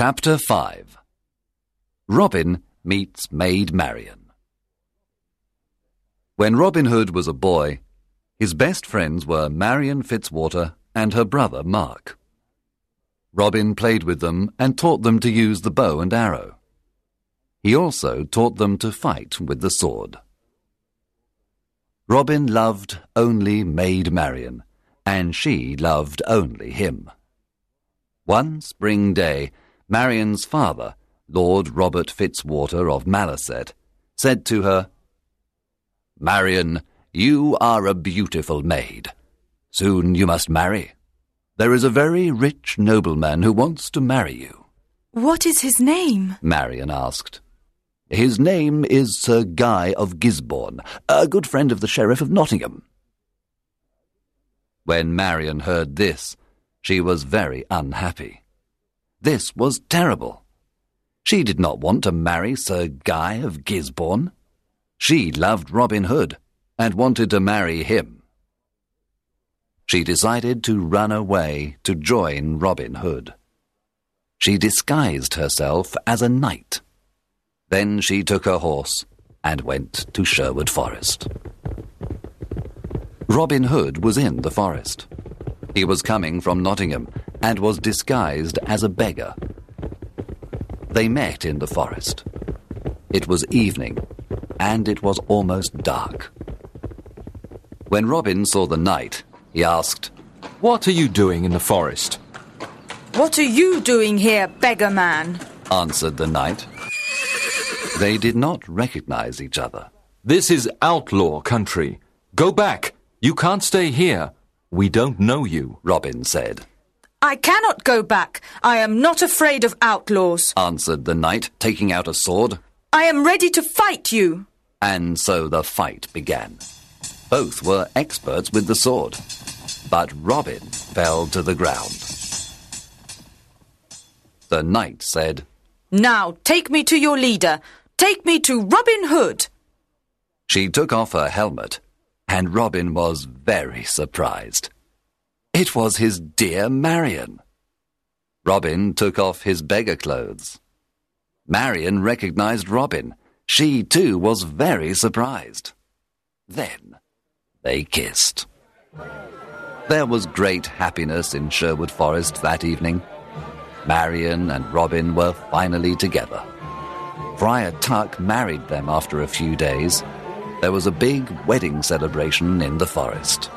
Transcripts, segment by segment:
Chapter 5 Robin meets Maid Marian. When Robin Hood was a boy, his best friends were Marian Fitzwater and her brother Mark. Robin played with them and taught them to use the bow and arrow. He also taught them to fight with the sword. Robin loved only Maid Marian, and she loved only him. One spring day, Marian's father, Lord Robert Fitzwater of Malaset, said to her, Marian, you are a beautiful maid. Soon you must marry. There is a very rich nobleman who wants to marry you. What is his name? Marian asked. His name is Sir Guy of Gisborne, a good friend of the Sheriff of Nottingham. When Marian heard this, she was very unhappy. This was terrible. She did not want to marry Sir Guy of Gisborne. She loved Robin Hood and wanted to marry him. She decided to run away to join Robin Hood. She disguised herself as a knight. Then she took her horse and went to Sherwood Forest. Robin Hood was in the forest. He was coming from Nottingham and was disguised as a beggar. They met in the forest. It was evening, and it was almost dark. When Robin saw the knight, he asked, What are you doing in the forest? What are you doing here, beggar man? answered the knight. They did not recognize each other. This is outlaw country. Go back. You can't stay here. We don't know you. Robin said, I cannot go back. I am not afraid of outlaws. answered the knight, taking out a sword. I am ready to fight you. And so the fight began. Both were experts with the sword, but Robin fell to the ground. The knight said, Now take me to your leader. Take me to Robin Hood. She took off her helmet, and Robin was very surprised. It was his dear Marian. Robin took off his beggar clothes. Marian recognized Robin. She too was very surprised. Then they kissed. There was great happiness in Sherwood Forest that evening. Marian and Robin were finally together. Friar Tuck married them after a few days. There was a big wedding celebration in the forest.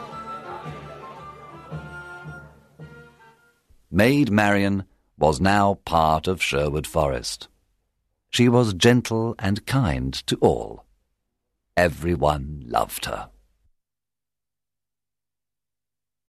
Maid Marian was now part of Sherwood Forest. She was gentle and kind to all. Everyone loved her.